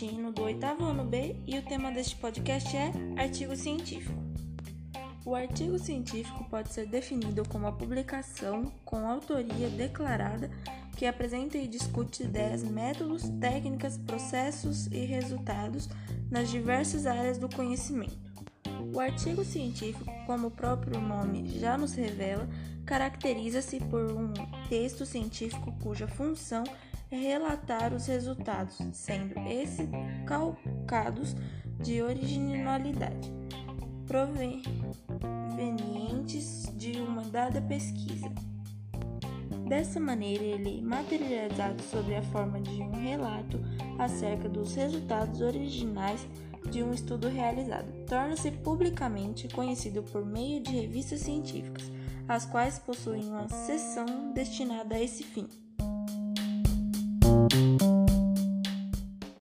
Latino do oitavo ano B e o tema deste podcast é artigo científico. O artigo científico pode ser definido como a publicação com autoria declarada que apresenta e discute ideias, métodos, técnicas, processos e resultados nas diversas áreas do conhecimento. O artigo científico, como o próprio nome já nos revela, caracteriza-se por um texto científico cuja função é relatar os resultados, sendo esses calcados de originalidade, provenientes de uma dada pesquisa. Dessa maneira, ele, materializado sob a forma de um relato acerca dos resultados originais de um estudo realizado, torna-se publicamente conhecido por meio de revistas científicas, as quais possuem uma seção destinada a esse fim. Thank you.